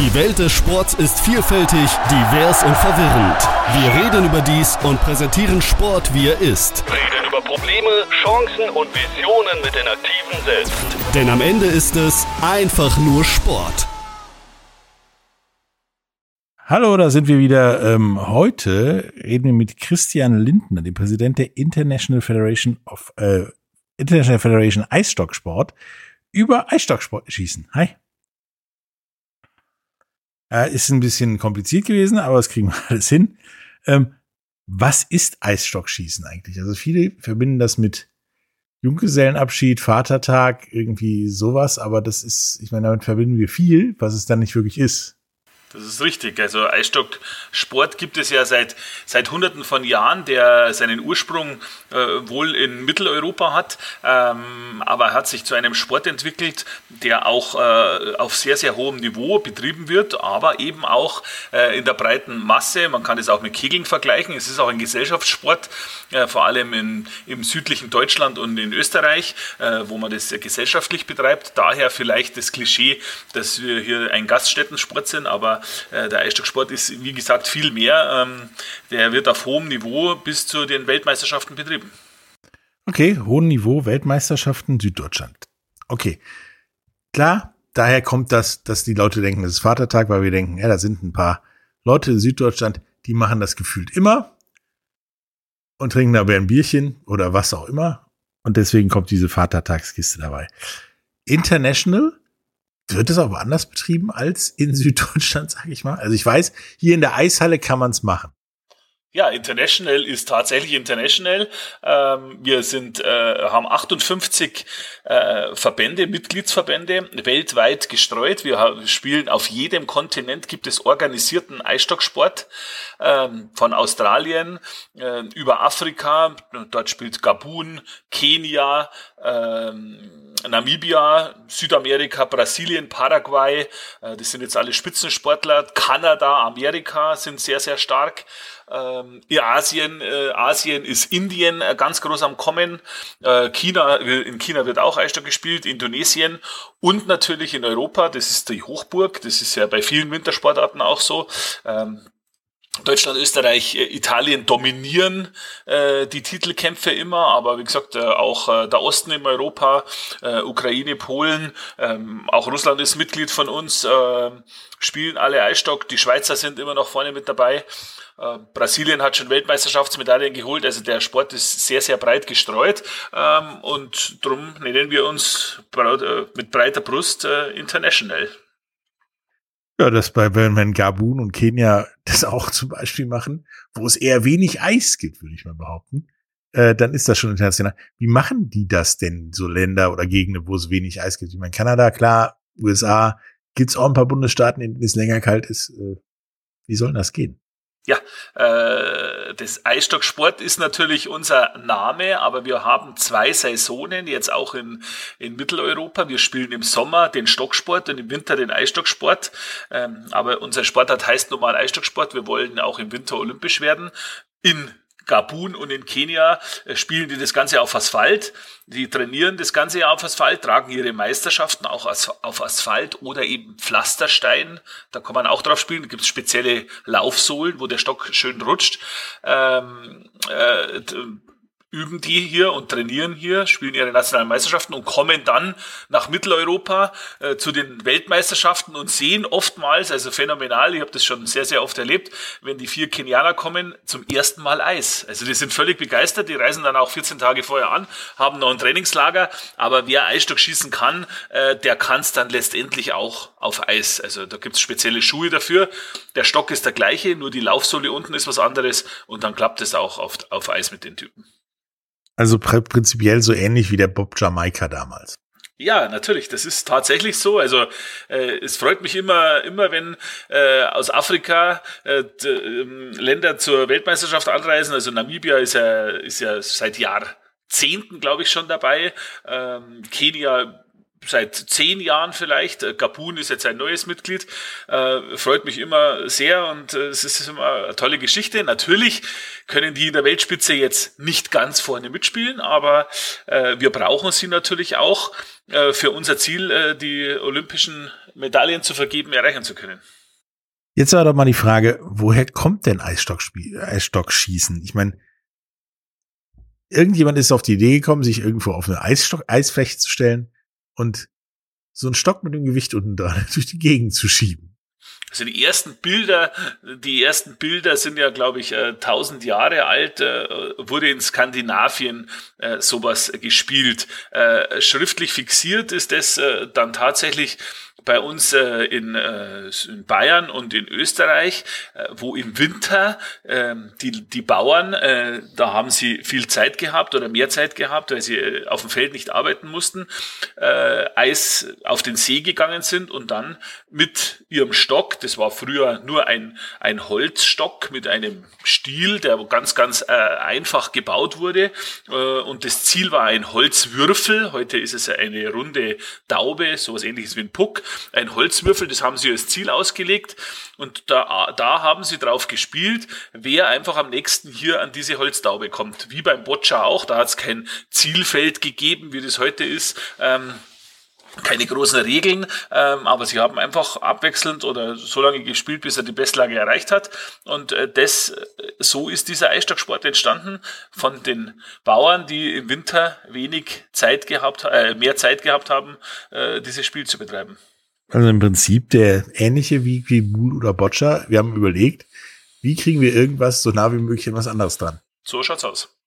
Die Welt des Sports ist vielfältig, divers und verwirrend. Wir reden über dies und präsentieren Sport, wie er ist. Reden über Probleme, Chancen und Visionen mit den Aktiven selbst. Denn am Ende ist es einfach nur Sport. Hallo, da sind wir wieder. Ähm, heute reden wir mit Christian Lindner, dem Präsident der International Federation of äh, International Federation Eisstocksport, über Eisstocksport schießen. Hi. Äh, ist ein bisschen kompliziert gewesen, aber das kriegen wir alles hin. Ähm, was ist Eisstockschießen eigentlich? Also viele verbinden das mit Junggesellenabschied, Vatertag, irgendwie sowas, aber das ist, ich meine, damit verbinden wir viel, was es dann nicht wirklich ist. Das ist richtig. Also Eisstocksport gibt es ja seit, seit Hunderten von Jahren, der seinen Ursprung äh, wohl in Mitteleuropa hat, ähm, aber hat sich zu einem Sport entwickelt, der auch äh, auf sehr, sehr hohem Niveau betrieben wird, aber eben auch äh, in der breiten Masse. Man kann es auch mit Kegeln vergleichen. Es ist auch ein Gesellschaftssport, äh, vor allem in, im südlichen Deutschland und in Österreich, äh, wo man das gesellschaftlich betreibt. Daher vielleicht das Klischee, dass wir hier ein Gaststättensport sind, aber äh, der Eisstocksport ist, wie gesagt, viel mehr. Ähm, der wird auf hohem Niveau bis zu den Weltmeisterschaften betrieben. Okay, hohem Niveau, Weltmeisterschaften, Süddeutschland. Okay. Klar, daher kommt das, dass die Leute denken, es ist Vatertag, weil wir denken, ja, da sind ein paar Leute in Süddeutschland, die machen das gefühlt immer und trinken dabei ein Bierchen oder was auch immer. Und deswegen kommt diese Vatertagskiste dabei. International wird es auch woanders betrieben als in Süddeutschland, sage ich mal? Also ich weiß, hier in der Eishalle kann man es machen. Ja, International ist tatsächlich International. Ähm, wir sind, äh, haben 58 äh, Verbände, Mitgliedsverbände, weltweit gestreut. Wir spielen auf jedem Kontinent, gibt es organisierten Eisstocksport ähm, von Australien äh, über Afrika. Dort spielt Gabun, Kenia, ähm, Namibia, Südamerika, Brasilien, Paraguay. Äh, das sind jetzt alle Spitzensportler. Kanada, Amerika sind sehr, sehr stark. Ähm, Asien, äh, Asien ist Indien äh, ganz groß am Kommen. Äh, China, in China wird auch Eisstock gespielt, Indonesien und natürlich in Europa. Das ist die Hochburg. Das ist ja bei vielen Wintersportarten auch so. Ähm, Deutschland, Österreich, äh, Italien dominieren äh, die Titelkämpfe immer, aber wie gesagt, äh, auch äh, der Osten in Europa, äh, Ukraine, Polen, ähm, auch Russland ist Mitglied von uns, äh, spielen alle Eisstock, die Schweizer sind immer noch vorne mit dabei. Äh, Brasilien hat schon Weltmeisterschaftsmedaillen geholt, also der Sport ist sehr, sehr breit gestreut ähm, und darum nennen wir uns äh, mit breiter Brust äh, International. Ja, das bei, wenn Gabun und Kenia das auch zum Beispiel machen, wo es eher wenig Eis gibt, würde ich mal behaupten, äh, dann ist das schon international. Wie machen die das denn, so Länder oder Gegenden, wo es wenig Eis gibt? Ich meine, Kanada, klar, USA, gibt's auch ein paar Bundesstaaten, in denen es länger kalt ist. Äh, wie soll das gehen? Ja, äh, das Eisstocksport ist natürlich unser Name, aber wir haben zwei Saisonen jetzt auch in, in Mitteleuropa. Wir spielen im Sommer den Stocksport und im Winter den Eisstocksport. Ähm, aber unser Sportart heißt normal Eisstocksport. Wir wollen auch im Winter olympisch werden. In Gabun und in Kenia äh, spielen die das Ganze auf Asphalt. Die trainieren das ganze Jahr auf Asphalt, tragen ihre Meisterschaften auch auf Asphalt oder eben Pflasterstein. Da kann man auch drauf spielen. Da gibt es spezielle Laufsohlen, wo der Stock schön rutscht. Ähm, äh, üben die hier und trainieren hier, spielen ihre nationalen Meisterschaften und kommen dann nach Mitteleuropa äh, zu den Weltmeisterschaften und sehen oftmals, also phänomenal, ich habe das schon sehr, sehr oft erlebt, wenn die vier Kenianer kommen, zum ersten Mal Eis. Also die sind völlig begeistert, die reisen dann auch 14 Tage vorher an, haben noch ein Trainingslager, aber wer Eisstock schießen kann, äh, der kann es dann letztendlich auch auf Eis. Also da gibt's spezielle Schuhe dafür. Der Stock ist der gleiche, nur die Laufsohle unten ist was anderes und dann klappt es auch auf, auf Eis mit den Typen. Also prinzipiell so ähnlich wie der Bob Jamaika damals. Ja, natürlich, das ist tatsächlich so. Also äh, es freut mich immer, immer wenn äh, aus Afrika äh, äh, Länder zur Weltmeisterschaft anreisen. Also Namibia ist ja, ist ja seit Jahrzehnten, glaube ich, schon dabei. Ähm, Kenia seit zehn Jahren vielleicht. Äh, Gabun ist jetzt ein neues Mitglied. Äh, freut mich immer sehr und äh, es ist immer eine tolle Geschichte. Natürlich können die in der Weltspitze jetzt nicht ganz vorne mitspielen, aber äh, wir brauchen sie natürlich auch äh, für unser Ziel, äh, die olympischen Medaillen zu vergeben, erreichen zu können. Jetzt war doch mal die Frage, woher kommt denn Eisstockschießen? Ich meine, irgendjemand ist auf die Idee gekommen, sich irgendwo auf eine Eisstock, Eisfläche zu stellen und so einen Stock mit dem Gewicht unten dran durch die Gegend zu schieben. Also die ersten Bilder, die ersten Bilder sind ja, glaube ich, äh, tausend Jahre alt, äh, wurde in Skandinavien äh, sowas gespielt. Schriftlich fixiert ist das dann tatsächlich bei uns äh, in, äh, in Bayern und in Österreich, äh, wo im Winter äh, die, die Bauern, äh, da haben sie viel Zeit gehabt oder mehr Zeit gehabt, weil sie äh, auf dem Feld nicht arbeiten mussten, äh, Eis auf den See gegangen sind und dann mit ihrem Stock, das war früher nur ein, ein Holzstock mit einem Stiel, der ganz, ganz äh, einfach gebaut wurde äh, und das Ziel war ein Holzwürfel, heute ist es eine runde Taube, sowas ähnliches wie ein Puck, ein Holzwürfel, das haben sie als Ziel ausgelegt und da, da haben sie drauf gespielt, wer einfach am nächsten hier an diese Holztaube kommt. Wie beim Boccia auch, da hat es kein Zielfeld gegeben, wie das heute ist. Ähm, keine großen Regeln, ähm, aber sie haben einfach abwechselnd oder so lange gespielt, bis er die Bestlage erreicht hat. Und äh, das, äh, so ist dieser Eisstocksport entstanden von den Bauern, die im Winter wenig Zeit gehabt, äh, mehr Zeit gehabt haben, äh, dieses Spiel zu betreiben. Also im Prinzip der ähnliche wie, wie Bull oder Boccia. Wir haben überlegt, wie kriegen wir irgendwas so nah wie möglich an was anderes dran. So schaut's aus.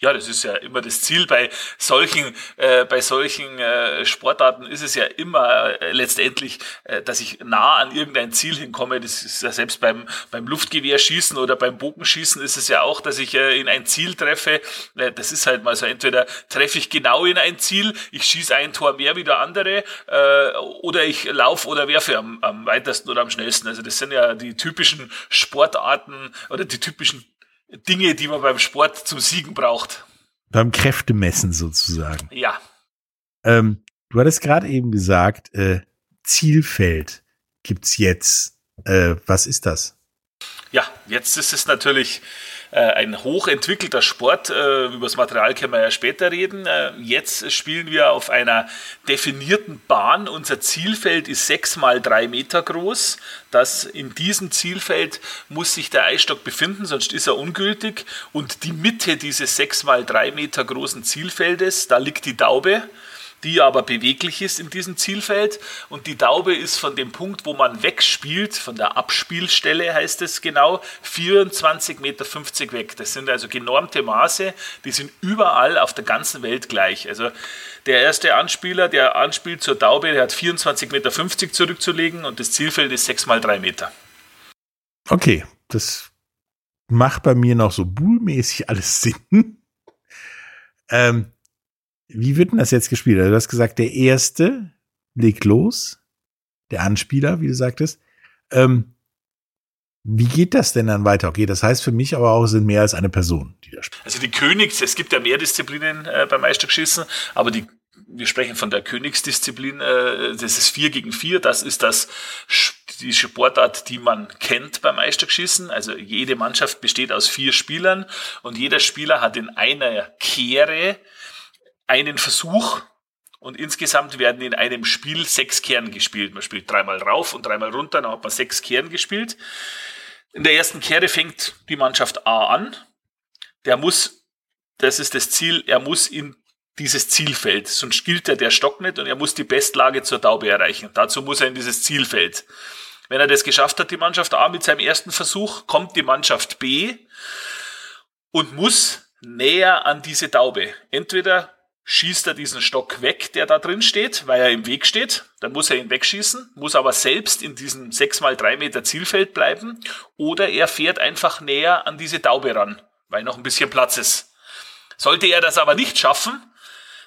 Ja, das ist ja immer das Ziel bei solchen, äh, bei solchen äh, Sportarten ist es ja immer äh, letztendlich, äh, dass ich nah an irgendein Ziel hinkomme. Das ist ja selbst beim, beim Luftgewehrschießen oder beim Bogenschießen ist es ja auch, dass ich äh, in ein Ziel treffe. Äh, das ist halt mal so, entweder treffe ich genau in ein Ziel, ich schieße ein Tor mehr wie der andere, äh, oder ich laufe oder werfe am, am weitesten oder am schnellsten. Also das sind ja die typischen Sportarten oder die typischen Dinge, die man beim Sport zum Siegen braucht. Beim Kräftemessen sozusagen. Ja. Ähm, du hattest gerade eben gesagt, äh, Zielfeld gibt's jetzt. Äh, was ist das? Ja, jetzt ist es natürlich ein hochentwickelter Sport. Äh, über das Material können wir ja später reden. Äh, jetzt spielen wir auf einer definierten Bahn. Unser Zielfeld ist sechs mal drei Meter groß. Das in diesem Zielfeld muss sich der Eisstock befinden, sonst ist er ungültig. Und die Mitte dieses sechs mal drei Meter großen Zielfeldes, da liegt die Daube die aber beweglich ist in diesem Zielfeld. Und die Daube ist von dem Punkt, wo man wegspielt, von der Abspielstelle heißt es genau, 24,50 Meter weg. Das sind also genormte Maße, die sind überall auf der ganzen Welt gleich. Also der erste Anspieler, der anspielt zur Daube, der hat 24,50 Meter zurückzulegen und das Zielfeld ist 6 mal 3 Meter. Okay, das macht bei mir noch so bullmäßig alles Sinn. ähm, wie wird denn das jetzt gespielt? Also du hast gesagt, der erste legt los, der Anspieler, wie du sagtest. Ähm, wie geht das denn dann weiter? Okay, das heißt für mich aber auch, es sind mehr als eine Person, die da spielt. Also die Königs, es gibt ja mehr Disziplinen äh, beim Meistergeschissen, aber die, wir sprechen von der Königsdisziplin, äh, das ist vier gegen vier, das ist das die Sportart, die man kennt beim Meistergeschissen. Also jede Mannschaft besteht aus vier Spielern und jeder Spieler hat in einer Kehre einen Versuch und insgesamt werden in einem Spiel sechs Kern gespielt. Man spielt dreimal rauf und dreimal runter, dann hat man sechs Kern gespielt. In der ersten Kehre fängt die Mannschaft A an. Der muss, das ist das Ziel, er muss in dieses Zielfeld, sonst gilt er der Stock nicht und er muss die Bestlage zur Taube erreichen. Dazu muss er in dieses Zielfeld. Wenn er das geschafft hat, die Mannschaft A mit seinem ersten Versuch, kommt die Mannschaft B und muss näher an diese Taube. Entweder schießt er diesen Stock weg, der da drin steht, weil er im Weg steht. Dann muss er ihn wegschießen, muss aber selbst in diesem 6 mal 3 Meter Zielfeld bleiben. Oder er fährt einfach näher an diese Taube ran, weil noch ein bisschen Platz ist. Sollte er das aber nicht schaffen,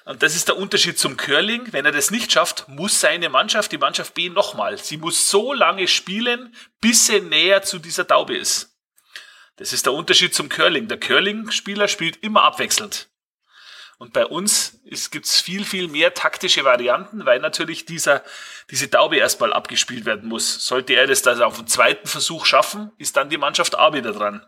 und das ist der Unterschied zum Curling, wenn er das nicht schafft, muss seine Mannschaft, die Mannschaft B, nochmal. Sie muss so lange spielen, bis sie näher zu dieser Taube ist. Das ist der Unterschied zum Curling. Der Curling-Spieler spielt immer abwechselnd. Und bei uns gibt es viel, viel mehr taktische Varianten, weil natürlich dieser, diese Taube erstmal abgespielt werden muss. Sollte er das dann auf dem zweiten Versuch schaffen, ist dann die Mannschaft A wieder dran.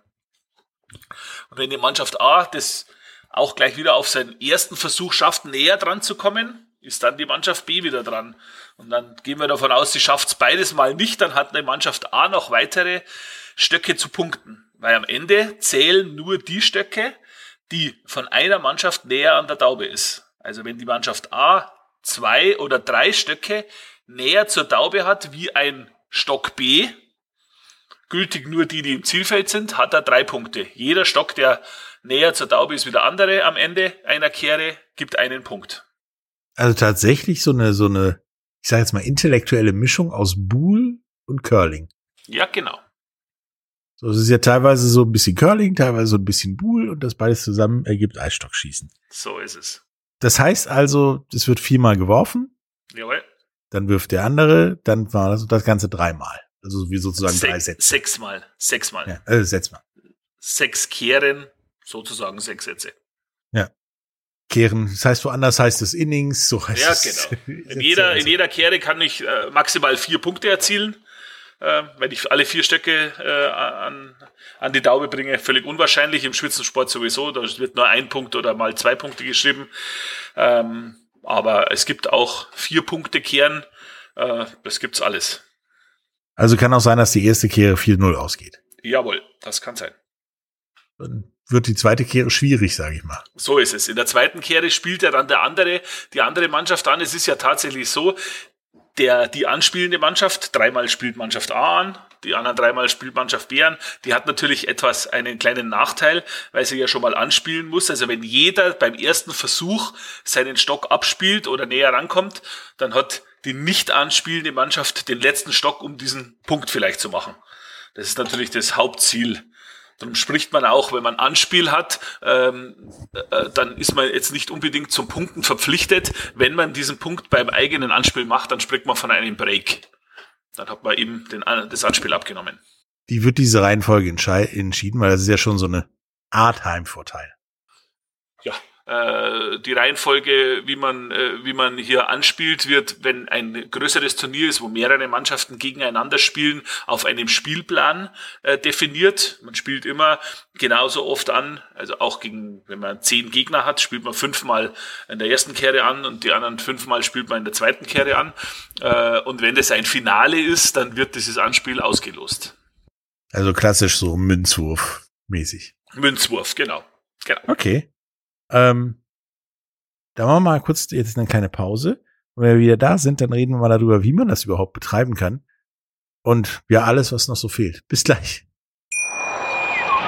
Und wenn die Mannschaft A das auch gleich wieder auf seinen ersten Versuch schafft, näher dran zu kommen, ist dann die Mannschaft B wieder dran. Und dann gehen wir davon aus, sie schafft es beides mal nicht, dann hat die Mannschaft A noch weitere Stöcke zu punkten. Weil am Ende zählen nur die Stöcke, die von einer Mannschaft näher an der Taube ist. Also wenn die Mannschaft A zwei oder drei Stöcke näher zur Taube hat wie ein Stock B, gültig nur die, die im Zielfeld sind, hat er drei Punkte. Jeder Stock, der näher zur Taube ist wie der andere am Ende einer Kehre, gibt einen Punkt. Also tatsächlich so eine, so eine, ich sage jetzt mal, intellektuelle Mischung aus Buhl und Curling. Ja, genau. So, es ist ja teilweise so ein bisschen Curling, teilweise so ein bisschen Buhl und das beides zusammen ergibt Eisstockschießen. So ist es. Das heißt also, es wird viermal geworfen. Jawohl. Dann wirft der andere, dann war das, das Ganze dreimal. Also wie sozusagen Se drei Sätze. Sechsmal. Sechsmal. Ja, äh, Sätze mal. Sechs Kehren, sozusagen sechs Sätze. Kehren. Das heißt, woanders heißt es Innings, so heißt Ja, es. genau. In jeder, Also, in jeder Kehre kann ich äh, maximal vier Punkte erzielen. Äh, wenn ich alle vier Stöcke äh, an, an die Taube bringe, völlig unwahrscheinlich. Im Spitzensport sowieso. Da wird nur ein Punkt oder mal zwei Punkte geschrieben. Ähm, aber es gibt auch vier Punkte Kehren. Äh, das gibt's alles. also kann auch sein, dass die erste Kehre 4-0 ausgeht. Jawohl, das kann sein. Dann wird die zweite Kehre schwierig, sage ich mal. So ist es. In der zweiten Kehre spielt ja dann der andere, die andere Mannschaft an. Es ist ja tatsächlich so, der, die anspielende Mannschaft, dreimal spielt Mannschaft A an, die anderen dreimal spielt Mannschaft B an, die hat natürlich etwas einen kleinen Nachteil, weil sie ja schon mal anspielen muss. Also wenn jeder beim ersten Versuch seinen Stock abspielt oder näher rankommt, dann hat die nicht anspielende Mannschaft den letzten Stock, um diesen Punkt vielleicht zu machen. Das ist natürlich das Hauptziel. Darum spricht man auch, wenn man Anspiel hat, ähm, äh, dann ist man jetzt nicht unbedingt zum Punkten verpflichtet. Wenn man diesen Punkt beim eigenen Anspiel macht, dann spricht man von einem Break. Dann hat man eben den, An- das Anspiel abgenommen. Wie wird diese Reihenfolge entschieden? Weil das ist ja schon so eine Art Heimvorteil. Ja, äh, die Reihenfolge, wie man, äh, wie man hier anspielt, wird, wenn ein größeres Turnier ist, wo mehrere Mannschaften gegeneinander spielen, auf einem Spielplan äh, definiert. Man spielt immer genauso oft an, also auch gegen, wenn man zehn Gegner hat, spielt man fünfmal in der ersten Kehre an und die anderen fünfmal spielt man in der zweiten Kehre an. Äh, und wenn das ein Finale ist, dann wird dieses Anspiel ausgelost. Also klassisch so Münzwurf mäßig. Münzwurf, genau. Genau. Okay. Ähm, da machen wir mal kurz jetzt eine kleine Pause. Und wenn wir wieder da sind, dann reden wir mal darüber, wie man das überhaupt betreiben kann. Und ja, alles, was noch so fehlt. Bis gleich.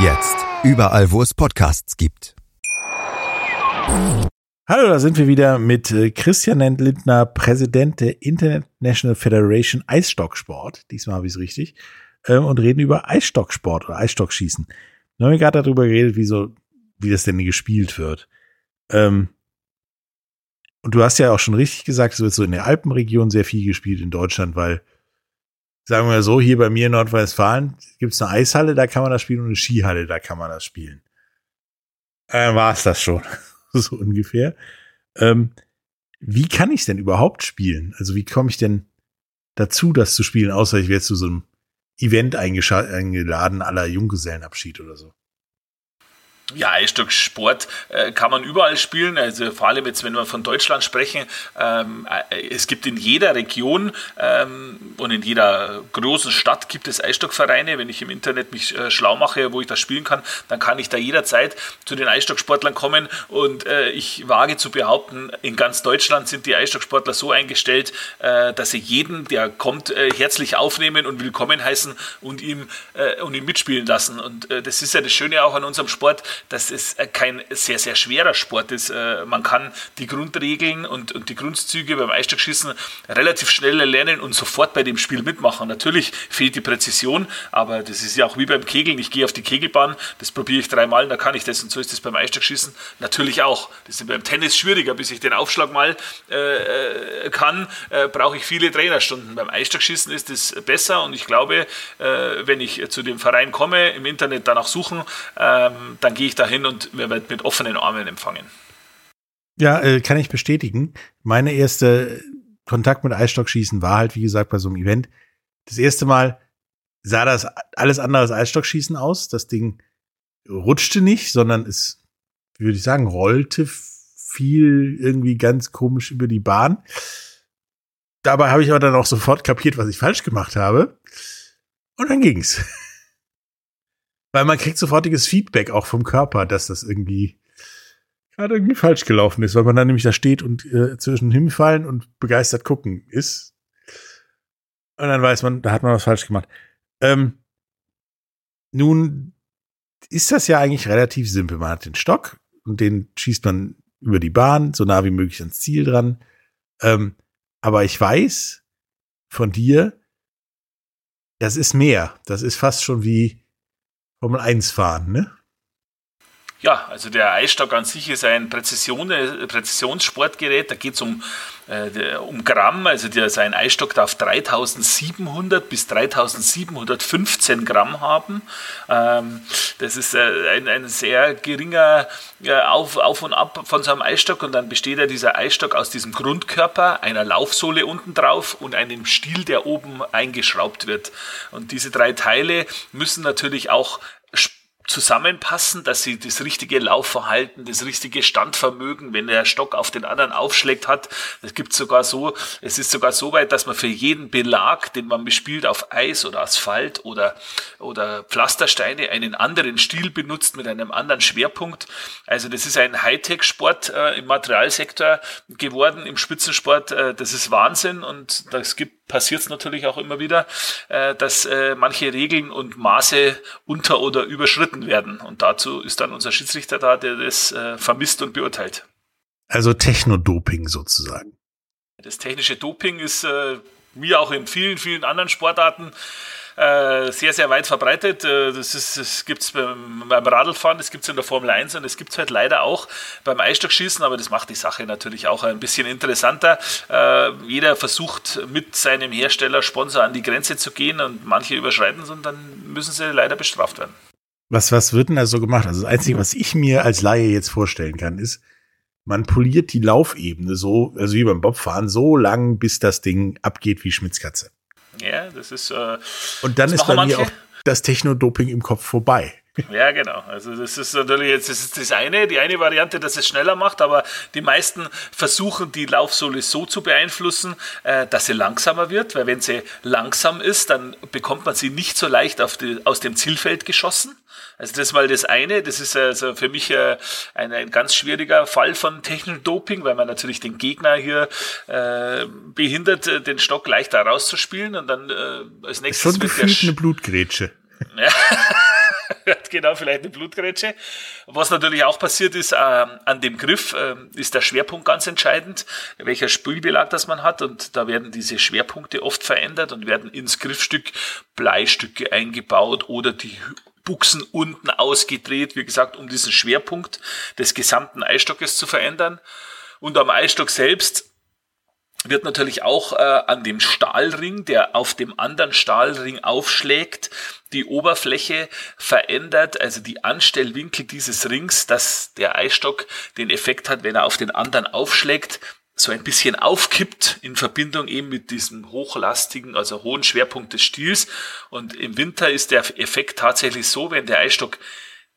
Jetzt überall, wo es Podcasts gibt. Hallo, da sind wir wieder mit äh, Christian Lindner, Präsident der International Federation Eisstocksport. Diesmal habe ich es richtig. Ähm, und reden über Eisstocksport oder Eisstockschießen. Wir haben gerade darüber geredet, wie so, wie das denn gespielt wird. Ähm, und du hast ja auch schon richtig gesagt, es wird so in der Alpenregion sehr viel gespielt in Deutschland, weil, sagen wir so, hier bei mir in Nordrhein-Westfalen gibt es eine Eishalle, da kann man das spielen und eine Skihalle, da kann man das spielen. Äh, war es das schon. so ungefähr. Ähm, wie kann ich denn überhaupt spielen? Also wie komme ich denn dazu, das zu spielen, außer ich werde zu so einem Event eingeladen aller Junggesellenabschied oder so? Ja, Eisstocksport äh, kann man überall spielen. Also vor allem jetzt, wenn wir von Deutschland sprechen, ähm, äh, es gibt in jeder Region ähm, und in jeder großen Stadt gibt es Eisstockvereine. Wenn ich im Internet mich äh, schlau mache, wo ich das spielen kann, dann kann ich da jederzeit zu den Eisstocksportlern kommen. Und äh, ich wage zu behaupten, in ganz Deutschland sind die Eisstocksportler so eingestellt, äh, dass sie jeden, der kommt, äh, herzlich aufnehmen und willkommen heißen und ihm, und ihm mitspielen lassen. Und das ist ja das Schöne auch an unserem Sport. Dass es äh, kein sehr, sehr schwerer Sport ist. Äh, man kann die Grundregeln und, und die Grundzüge beim Eisstockschießen relativ schnell lernen und sofort bei dem Spiel mitmachen. Natürlich fehlt die Präzision, aber das ist ja auch wie beim Kegeln. Ich gehe auf die Kegelbahn, das probiere ich dreimal, da kann ich das und so ist das beim Eisstockschießen natürlich auch. Das ist beim Tennis schwieriger, bis ich den Aufschlag mal äh, äh kann, äh, brauche ich viele Trainerstunden. Beim Eisstockschießen ist es besser und ich glaube, äh, wenn ich zu dem Verein komme, im Internet danach suchen, ähm, dann gehe ich dahin und werde mit offenen Armen empfangen. Ja, äh, kann ich bestätigen. Meine erste Kontakt mit Eisstockschießen war halt, wie gesagt, bei so einem Event. Das erste Mal sah das alles andere als Eisstockschießen aus. Das Ding rutschte nicht, sondern es, würde ich sagen, rollte viel irgendwie ganz komisch über die Bahn. Dabei habe ich aber dann auch sofort kapiert, was ich falsch gemacht habe. Und dann ging's. Weil man kriegt sofortiges Feedback auch vom Körper, dass das irgendwie gerade irgendwie falsch gelaufen ist, weil man dann nämlich da steht und äh, zwischen hinfallen und begeistert gucken ist. Und dann weiß man, da hat man was falsch gemacht. Ähm, nun ist das ja eigentlich relativ simpel. Man hat den Stock und den schießt man über die Bahn, so nah wie möglich ans Ziel dran. Ähm, aber ich weiß von dir, das ist mehr. Das ist fast schon wie Formel 1 fahren, ne? Ja, also der Eisstock an sich ist ein Präzision, Präzisionssportgerät. Da geht es um, um Gramm. Also der, sein Eisstock darf 3700 bis 3715 Gramm haben. Ähm, das ist äh, ein, ein sehr geringer äh, Auf, Auf und Ab von so einem Eisstock. Und dann besteht ja dieser Eisstock aus diesem Grundkörper, einer Laufsohle unten drauf und einem Stiel, der oben eingeschraubt wird. Und diese drei Teile müssen natürlich auch zusammenpassen, dass sie das richtige Laufverhalten, das richtige Standvermögen, wenn der Stock auf den anderen aufschlägt hat. Es gibt sogar so, es ist sogar so weit, dass man für jeden Belag, den man bespielt auf Eis oder Asphalt oder, oder Pflastersteine, einen anderen Stil benutzt mit einem anderen Schwerpunkt. Also das ist ein Hightech-Sport äh, im Materialsektor geworden, im Spitzensport. Äh, das ist Wahnsinn und das gibt passiert es natürlich auch immer wieder, äh, dass äh, manche Regeln und Maße unter- oder überschritten werden. Und dazu ist dann unser Schiedsrichter da, der das äh, vermisst und beurteilt. Also Technodoping sozusagen. Das technische Doping ist äh, wie auch in vielen, vielen anderen Sportarten äh, sehr, sehr weit verbreitet. Äh, das, das gibt es beim, beim Radlfahren, das gibt es in der Formel 1 und das gibt es halt leider auch beim Eisstockschießen, aber das macht die Sache natürlich auch ein bisschen interessanter. Äh, jeder versucht mit seinem Hersteller, Sponsor an die Grenze zu gehen und manche überschreiten es und dann müssen sie leider bestraft werden. Was, was wird denn da so gemacht? Also das Einzige, was ich mir als Laie jetzt vorstellen kann, ist, man poliert die Laufebene so, also wie beim Bobfahren, so lang, bis das Ding abgeht wie Schmitzkatze. Ja, das ist. Äh, und dann ist bei mir auch das Techno-Doping im Kopf vorbei. Ja, genau. Also das ist natürlich jetzt das, ist das eine, die eine Variante, dass es schneller macht, aber die meisten versuchen die Laufsohle so zu beeinflussen, äh, dass sie langsamer wird, weil wenn sie langsam ist, dann bekommt man sie nicht so leicht die, aus dem Zielfeld geschossen. Also das ist mal das eine. Das ist also für mich äh, ein, ein ganz schwieriger Fall von Technik-Doping, weil man natürlich den Gegner hier äh, behindert, äh, den Stock leichter rauszuspielen und dann äh, als nächstes. Schon gefühlt eine Blutgrätsche. Ja. genau, vielleicht eine Blutgrätsche. Was natürlich auch passiert ist, äh, an dem Griff äh, ist der Schwerpunkt ganz entscheidend, welcher Spülbelag das man hat. Und da werden diese Schwerpunkte oft verändert und werden ins Griffstück Bleistücke eingebaut oder die Buchsen unten ausgedreht, wie gesagt, um diesen Schwerpunkt des gesamten Eisstockes zu verändern. Und am Eisstock selbst wird natürlich auch äh, an dem Stahlring, der auf dem anderen Stahlring aufschlägt, die Oberfläche verändert, also die Anstellwinkel dieses Rings, dass der Eisstock den Effekt hat, wenn er auf den anderen aufschlägt, so ein bisschen aufkippt in Verbindung eben mit diesem hochlastigen, also hohen Schwerpunkt des Stiels. Und im Winter ist der Effekt tatsächlich so, wenn der Eisstock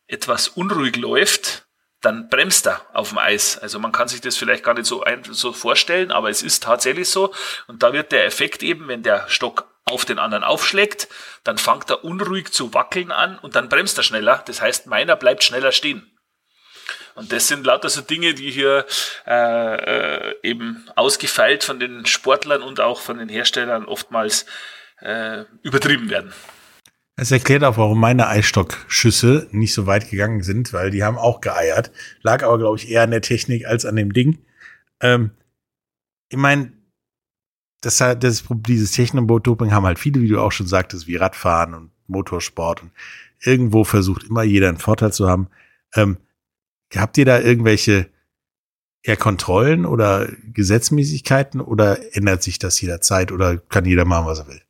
etwas unruhig läuft, dann bremst er auf dem Eis. Also man kann sich das vielleicht gar nicht so, ein, so vorstellen, aber es ist tatsächlich so. Und da wird der Effekt eben, wenn der Stock auf den anderen aufschlägt, dann fängt er unruhig zu wackeln an und dann bremst er schneller. Das heißt, meiner bleibt schneller stehen. Und das sind lauter so Dinge, die hier äh, äh, eben ausgefeilt von den Sportlern und auch von den Herstellern oftmals äh, übertrieben werden. Das erklärt auch, warum meine Eisstockschüsse nicht so weit gegangen sind, weil die haben auch geeiert. Lag aber, glaube ich, eher an der Technik als an dem Ding. Ähm, ich meine, das, das, dieses Technoboot-Doping haben halt viele, wie du auch schon sagtest, wie Radfahren und Motorsport. Und irgendwo versucht immer jeder einen Vorteil zu haben. Ähm, habt ihr da irgendwelche eher Kontrollen oder Gesetzmäßigkeiten oder ändert sich das jederzeit oder kann jeder machen, was er will?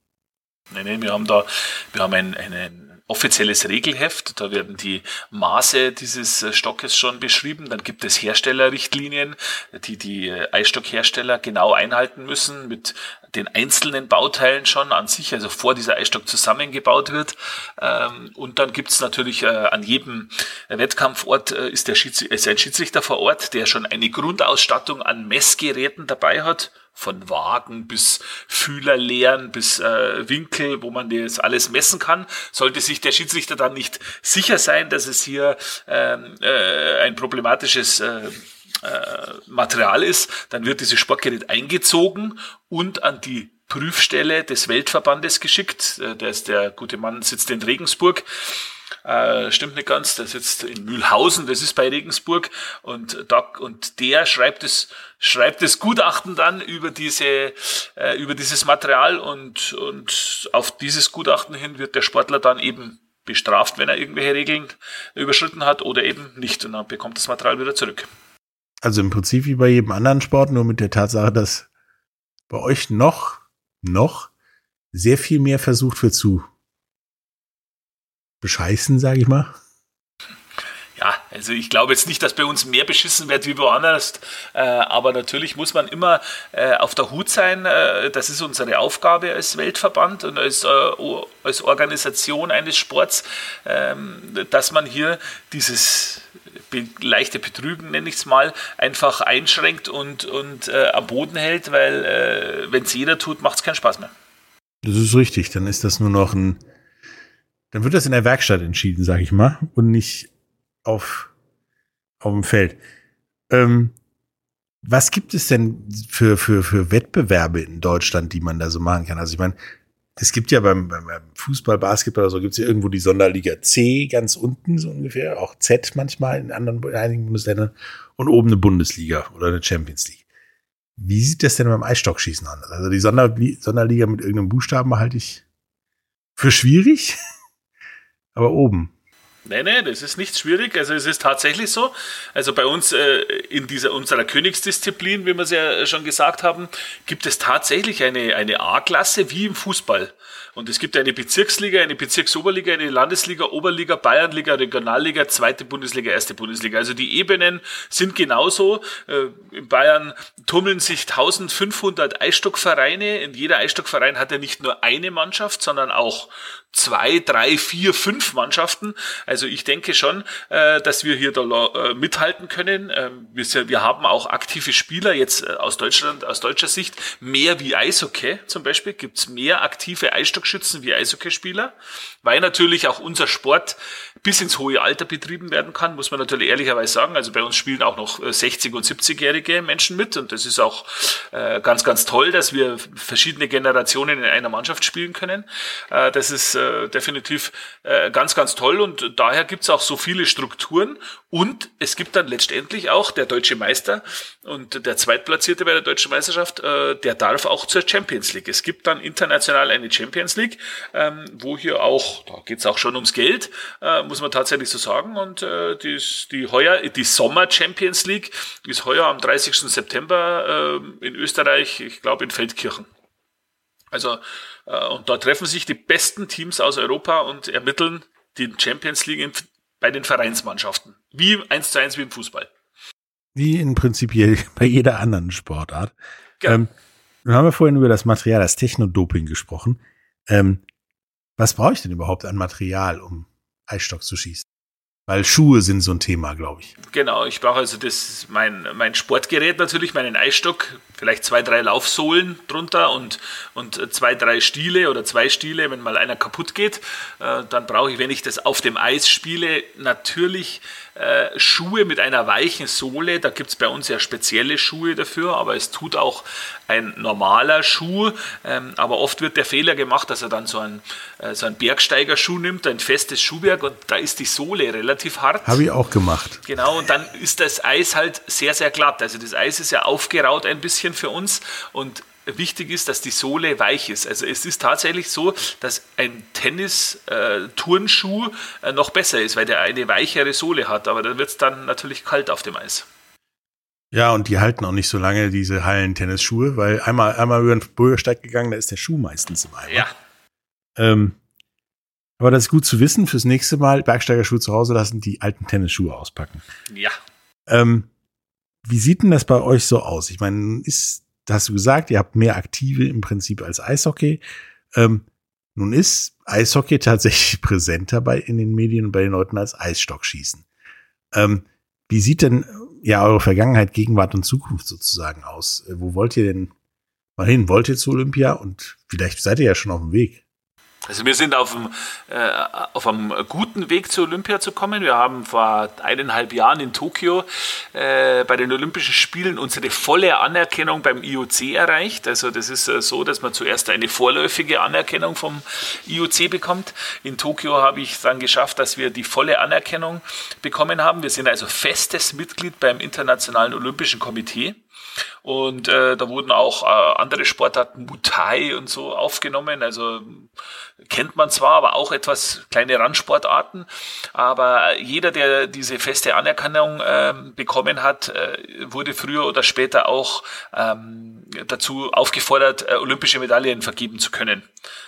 Nein, nein, wir haben da, wir haben ein, ein, offizielles Regelheft, da werden die Maße dieses äh, Stockes schon beschrieben, dann gibt es Herstellerrichtlinien, die die äh, Eisstockhersteller genau einhalten müssen mit den einzelnen Bauteilen schon an sich, also vor dieser Eisstock zusammengebaut wird. Ähm, und dann gibt es natürlich äh, an jedem Wettkampfort ist, der Schieds ist ein Schiedsrichter vor Ort, der schon eine Grundausstattung an Messgeräten dabei hat von Wagen bis Fühlerleeren bis äh, Winkel, wo man das alles messen kann. Sollte sich der Schiedsrichter dann nicht sicher sein, dass es hier ähm, äh, ein problematisches äh, äh, Material ist, dann wird dieses Sportgerät eingezogen und an die Prüfstelle des Weltverbandes geschickt. Äh, der, ist der gute Mann sitzt in Regensburg äh, stimmt nicht ganz, der sitzt in Mühlhausen, das ist bei Regensburg. Und da, und der schreibt es, schreibt das Gutachten dann über diese, äh, über dieses Material. Und, und auf dieses Gutachten hin wird der Sportler dann eben bestraft, wenn er irgendwelche Regeln überschritten hat oder eben nicht. Und dann bekommt das Material wieder zurück. Also im Prinzip wie bei jedem anderen Sport, nur mit der Tatsache, dass bei euch noch, noch sehr viel mehr versucht wird zu bescheißen, sage ich mal? Ja, also ich glaube jetzt nicht, dass bei uns mehr beschissen wird wie woanders, äh, aber natürlich muss man immer äh, auf der Hut sein. Äh, das ist unsere Aufgabe als Weltverband und als, äh, als Organisation eines Sports, ähm, dass man hier dieses be leichte Betrügen, nenne ich es mal, einfach einschränkt und, und äh, am Boden hält, weil äh, wenn es jeder tut, macht es keinen Spaß mehr. Das ist richtig, dann ist das nur noch ein dann wird das in der Werkstatt entschieden, sag ich mal, und nicht auf, auf dem Feld. Ähm, was gibt es denn für, für, für Wettbewerbe in Deutschland, die man da so machen kann? Also ich meine, es gibt ja beim, beim Fußball, Basketball oder so, gibt es ja irgendwo die Sonderliga C ganz unten so ungefähr, auch Z manchmal in anderen in einigen Bundesländern und oben eine Bundesliga oder eine Champions League. Wie sieht das denn beim Eisstockschießen an? Also die Sonderliga mit irgendeinem Buchstaben halte ich für schwierig. aber oben. Nee, nee, das ist nicht schwierig. Also es ist tatsächlich so. Also bei uns äh, in dieser unserer Königsdisziplin, wie wir es ja schon gesagt haben, gibt es tatsächlich eine, eine A-Klasse wie im Fußball. Und es gibt eine Bezirksliga, eine Bezirksoberliga, eine Landesliga, Oberliga, Bayernliga, Regionalliga, zweite Bundesliga, erste Bundesliga. Also die Ebenen sind genauso. Äh, in Bayern tummeln sich 1500 Eisstockvereine. In jeder Eisstockverein hat er nicht nur eine Mannschaft, sondern auch zwei, drei, vier, fünf Mannschaften. Also ich denke schon, äh, dass wir hier da äh, mithalten können. Ähm, wir, haben auch aktive Spieler jetzt aus Deutschland, aus deutscher Sicht, mehr wie Eishockey zum Beispiel, gibt's mehr aktive Eisstockschützen wie Eishockeyspieler, weil natürlich auch unser Sport bis ins hohe Alter betrieben werden kann, muss man natürlich ehrlicherweise sagen. Also bei uns spielen auch noch 60- und 70-jährige Menschen mit und das ist auch äh, ganz, ganz toll, dass wir verschiedene Generationen in einer Mannschaft spielen können. Äh, das ist äh, definitiv äh, ganz, ganz toll und daher gibt's auch so viele Strukturen und es gibt dann letztendlich auch der deutsche Meister und der Zweitplatzierte bei der deutschen Meisterschaft, äh, der darf auch zur Champions League. Es gibt dann international eine Champions League, ähm, wo hier auch, da geht's auch schon ums Geld, äh, muss man tatsächlich so sagen. Und äh, die, die heuer, die Sommer Champions League ist heuer am 30. September äh, in Österreich, ich glaube in Feldkirchen. Also äh, und da treffen sich die besten Teams aus Europa und ermitteln die Champions League in, bei den Vereinsmannschaften. Wie eins zu eins wie im Fußball. Wie in prinzipiell bei jeder anderen Sportart. Genau. Ähm, nun haben wir vorhin über das Material, das Technodoping gesprochen. Ähm, was brauche ich denn überhaupt an Material, um Eisstock zu schießen? Weil Schuhe sind so ein Thema, glaube ich. Genau, ich brauche also das, mein, mein Sportgerät natürlich, meinen Eisstock, vielleicht zwei, drei Laufsohlen drunter und, und zwei, drei Stiele oder zwei Stiele, wenn mal einer kaputt geht. Äh, dann brauche ich, wenn ich das auf dem Eis spiele, natürlich äh, Schuhe mit einer weichen Sohle. Da gibt es bei uns ja spezielle Schuhe dafür, aber es tut auch ein normaler Schuh, ähm, aber oft wird der Fehler gemacht, dass er dann so einen, äh, so einen Bergsteigerschuh nimmt, ein festes Schuhwerk und da ist die Sohle relativ hart. Habe ich auch gemacht. Genau, und dann ist das Eis halt sehr, sehr glatt. Also das Eis ist ja aufgeraut ein bisschen für uns und wichtig ist, dass die Sohle weich ist. Also es ist tatsächlich so, dass ein Tennis-Turnschuh äh, äh, noch besser ist, weil der eine weichere Sohle hat, aber da wird es dann natürlich kalt auf dem Eis. Ja, und die halten auch nicht so lange, diese Hallen-Tennisschuhe, weil einmal, einmal über den Bürgersteig gegangen, da ist der Schuh meistens im Eimer. Ja. Ähm, aber das ist gut zu wissen, fürs nächste Mal Bergsteigerschuhe zu Hause lassen, die alten Tennisschuhe auspacken. Ja. Ähm, wie sieht denn das bei euch so aus? Ich meine, ist, hast du gesagt, ihr habt mehr Aktive im Prinzip als Eishockey. Ähm, nun ist Eishockey tatsächlich präsenter bei, in den Medien und bei den Leuten als Eisstockschießen. Ähm, wie sieht denn ja eure Vergangenheit, Gegenwart und Zukunft sozusagen aus? Äh, Wo wollt ihr denn mal hin? Wollt ihr zu Olympia? Und vielleicht seid ihr ja schon auf dem Weg. Also wir sind auf einem, äh, auf einem guten Weg zu Olympia zu kommen. Wir haben vor eineinhalb Jahren in Tokio äh, bei den Olympischen Spielen unsere volle Anerkennung beim IOC erreicht. Also das ist äh, so, dass man zuerst eine vorläufige Anerkennung vom IOC bekommt. In Tokio habe ich dann geschafft, dass wir die volle Anerkennung bekommen haben. Wir sind also festes Mitglied beim Internationalen Olympischen Komitee. Und äh, da wurden auch äh, andere Sportarten, Muay und so aufgenommen. Also kennt man zwar, aber auch etwas kleine Randsportarten. Aber jeder, der diese feste Anerkennung äh, bekommen hat, äh, wurde früher oder später auch ähm, dazu aufgefordert, äh, olympische Medaillen vergeben zu können.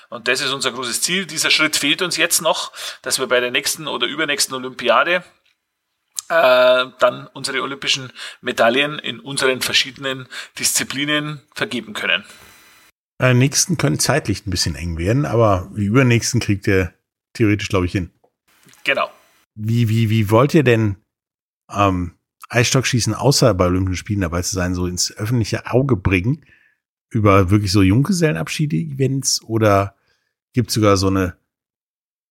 Und das ist unser großes Ziel. Dieser Schritt fehlt uns jetzt noch, dass wir bei der nächsten oder übernächsten Olympiade äh, dann unsere olympischen Medaillen in unseren verschiedenen Disziplinen vergeben können. Beim nächsten können zeitlich ein bisschen eng werden, aber die übernächsten kriegt ihr theoretisch, glaube ich, hin. Genau. Wie, wie, wie wollt ihr denn ähm, Eisstockschießen außer bei Olympischen Spielen dabei zu sein, so ins öffentliche Auge bringen? Über wirklich so Junggesellenabschiede-Events oder gibt es sogar so eine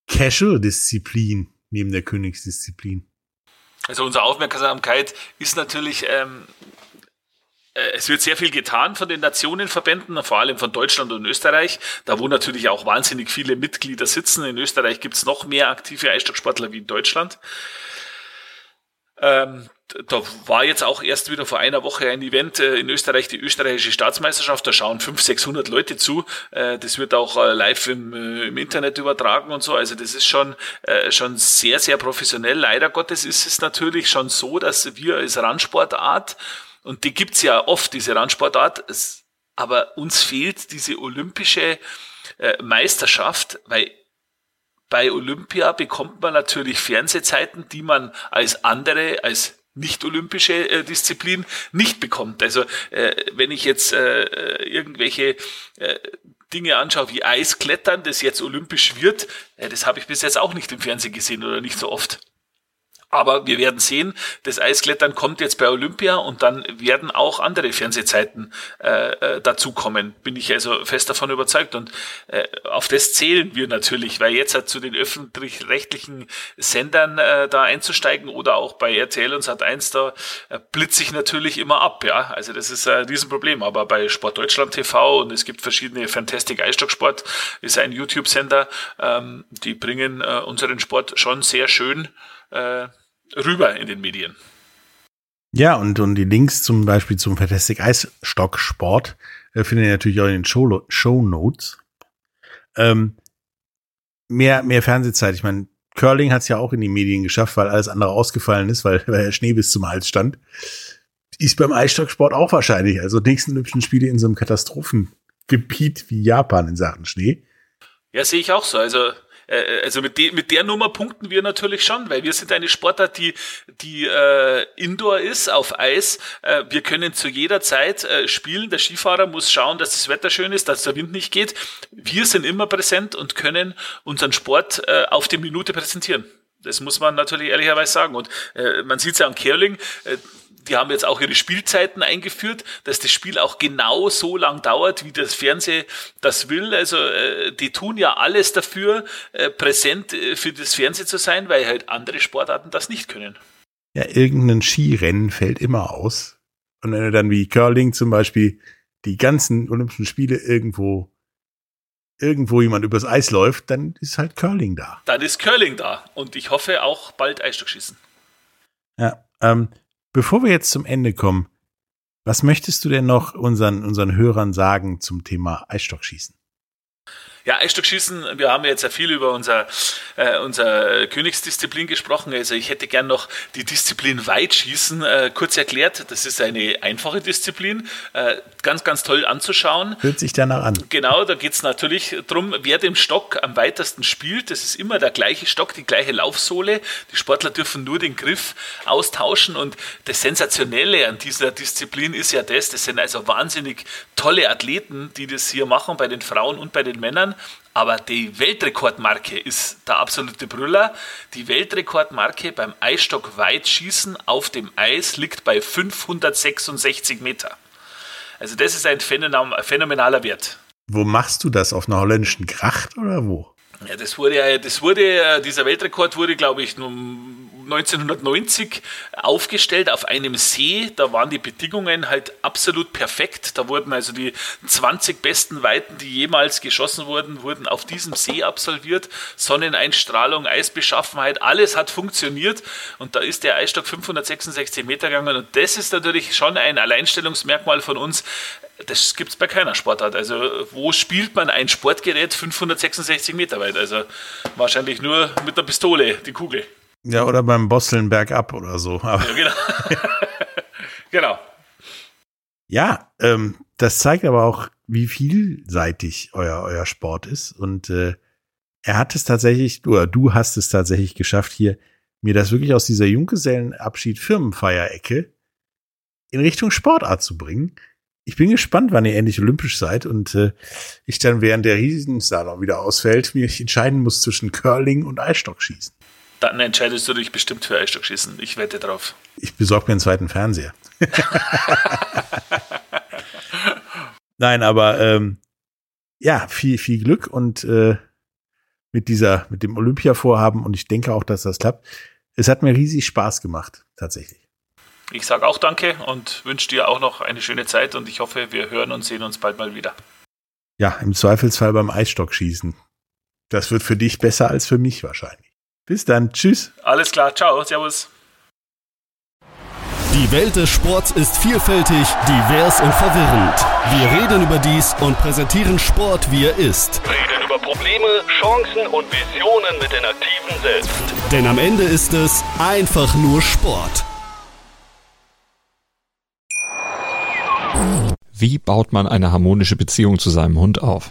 Casual-Disziplin neben der Königsdisziplin? Also unsere Aufmerksamkeit ist natürlich, ähm, äh, es wird sehr viel getan von den Nationenverbänden, vor allem von Deutschland und Österreich, da wo natürlich auch wahnsinnig viele Mitglieder sitzen. In Österreich gibt es noch mehr aktive Eisstocksportler wie in Deutschland. Ähm, da war jetzt auch erst wieder vor einer Woche ein Event äh, in Österreich, die österreichische Staatsmeisterschaft. Da schauen 500, 600 Leute zu. Äh, das wird auch äh, live im, äh, im Internet übertragen und so. Also das ist schon, äh, schon sehr, sehr professionell. Leider Gottes ist es natürlich schon so, dass wir als Randsportart, und die gibt's ja oft, diese Randsportart, es, aber uns fehlt diese olympische äh, Meisterschaft, weil bei Olympia bekommt man natürlich Fernsehzeiten, die man als andere, als nicht-olympische äh, Disziplin nicht bekommt. Also äh, wenn ich jetzt äh, irgendwelche äh, Dinge anschaue wie Eisklettern, das jetzt olympisch wird, äh, das habe ich bis jetzt auch nicht im Fernsehen gesehen oder nicht so oft. Aber wir werden sehen, das Eisklettern kommt jetzt bei Olympia und dann werden auch andere Fernsehzeiten äh, äh, dazukommen. Bin ich also fest davon überzeugt. Und äh, auf das zählen wir natürlich, weil jetzt halt zu den öffentlich-rechtlichen Sendern äh, da einzusteigen oder auch bei RTL und Sat1, da äh, blitze ich natürlich immer ab. Ja, Also das ist ein Riesenproblem. Aber bei Sport Deutschland TV und es gibt verschiedene Fantastic Eisstocksport, ist ein YouTube-Sender, ähm, die bringen äh, unseren Sport schon sehr schön äh, rüber in den Medien. Ja, und, und die Links zum Beispiel zum Fantastic Eisstocksport äh, findet ihr natürlich auch in den Show, Show Notes. Ähm, mehr, mehr Fernsehzeit. Ich meine, Curling hat es ja auch in die Medien geschafft, weil alles andere ausgefallen ist, weil, weil der Schnee bis zum Hals stand. Ist beim Eisstocksport auch wahrscheinlich. Also nächsten Olympischen Spiele in so einem Katastrophengebiet wie Japan in Sachen Schnee. Ja, sehe ich auch so. Also äh, also mit, de, mit der Nummer punkten wir natürlich schon, weil wir sind eine Sportart, die, die äh, Indoor ist, auf Eis. Äh, wir können zu jeder Zeit äh, spielen. Der Skifahrer muss schauen, dass das Wetter schön ist, dass der Wind nicht geht. Wir sind immer präsent und können unseren Sport äh, auf die Minute präsentieren. Das muss man natürlich ehrlicherweise sagen. Und äh, man sieht es ja an Kerling, äh, die haben jetzt auch ihre Spielzeiten eingeführt, dass das Spiel auch genau so lang dauert, wie das Fernsehen das will. Also äh, die tun ja alles dafür, äh, präsent äh, für das Fernsehen zu sein, weil halt andere Sportarten das nicht können. Ja, irgendein Skirennen fällt immer aus. Und wenn du dann wie Curling zum Beispiel die ganzen Olympischen Spiele irgendwo irgendwo jemand übers Eis läuft, dann ist halt Curling da. Dann ist Curling da und ich hoffe auch bald Eisstockschießen. Ja, ähm, bevor wir jetzt zum Ende kommen, was möchtest du denn noch unseren, unseren Hörern sagen zum Thema Eisstockschießen? Ja, Eisstockschießen, wir haben jetzt ja viel über unser, äh, unser Königsdisziplin gesprochen. Also ich hätte gern noch die Disziplin Weitschießen äh, kurz erklärt. Das ist eine einfache Disziplin, äh, ganz, ganz toll anzuschauen. Hört sich danach an. Genau, da geht es natürlich darum, wer den Stock am weitesten spielt. Das ist immer der gleiche Stock, die gleiche Laufsohle. Die Sportler dürfen nur den Griff austauschen. Und das Sensationelle an dieser Disziplin ist ja das, das sind also wahnsinnig tolle Athleten, die das hier machen, bei den Frauen und bei den Männern. Aber die Weltrekordmarke ist der absolute Brüller. Die Weltrekordmarke beim Eisstock-Weitschießen auf dem Eis liegt bei 566 Meter. Also das ist ein phänomenaler Wert. Wo machst du das? Auf einer holländischen Gracht oder wo? Ja, das wurde ja, das wurde, dieser Weltrekord wurde, glaube ich, 1990 aufgestellt auf einem See. Da waren die Bedingungen halt absolut perfekt. Da wurden also die 20 besten Weiten, die jemals geschossen wurden, wurden auf diesem See absolviert. Sonneneinstrahlung, Eisbeschaffenheit, alles hat funktioniert. Und da ist der Eisstock 566 Meter gegangen. Und das ist natürlich schon ein Alleinstellungsmerkmal von uns. Das gibt es bei keiner Sportart. Also, wo spielt man ein Sportgerät 566 Meter weit? Also, wahrscheinlich nur mit der Pistole, die Kugel. Ja, oder beim Bosseln bergab oder so. Aber Ja, genau. genau. Ja, ähm, das zeigt aber auch, wie vielseitig euer, euer Sport ist. Und äh, er hat es tatsächlich, oder du hast es tatsächlich geschafft, hier mir das wirklich aus dieser Junggesellenabschied-Firmenfeierecke in Richtung Sportart zu bringen. Ich bin gespannt, wann ihr endlich olympisch seid und äh, ich dann während der Riesensalon wieder ausfällt, mich entscheiden muss zwischen Curling und Eisstockschießen. Dann entscheidest du dich bestimmt für Eisstockschießen. Ich wette drauf. Ich besorge mir einen zweiten Fernseher. Nein, aber ähm, ja, viel, viel Glück und äh, mit dieser, mit dem Olympia-Vorhaben und ich denke auch, dass das klappt. Es hat mir riesig Spaß gemacht, tatsächlich. Ich sage auch Danke und wünsche dir auch noch eine schöne Zeit und ich hoffe, wir hören und sehen uns bald mal wieder. Ja, im Zweifelsfall beim Eisstockschießen. Das wird für dich besser als für mich wahrscheinlich. Bis dann. Tschüss. Alles klar, ciao, servus. Die Welt des Sports ist vielfältig, divers und verwirrend. Wir reden über dies und präsentieren Sport, wie er ist. Reden über Probleme, Chancen und Visionen mit den Aktiven selbst. Denn am Ende ist es einfach nur Sport. Wie baut man eine harmonische Beziehung zu seinem Hund auf?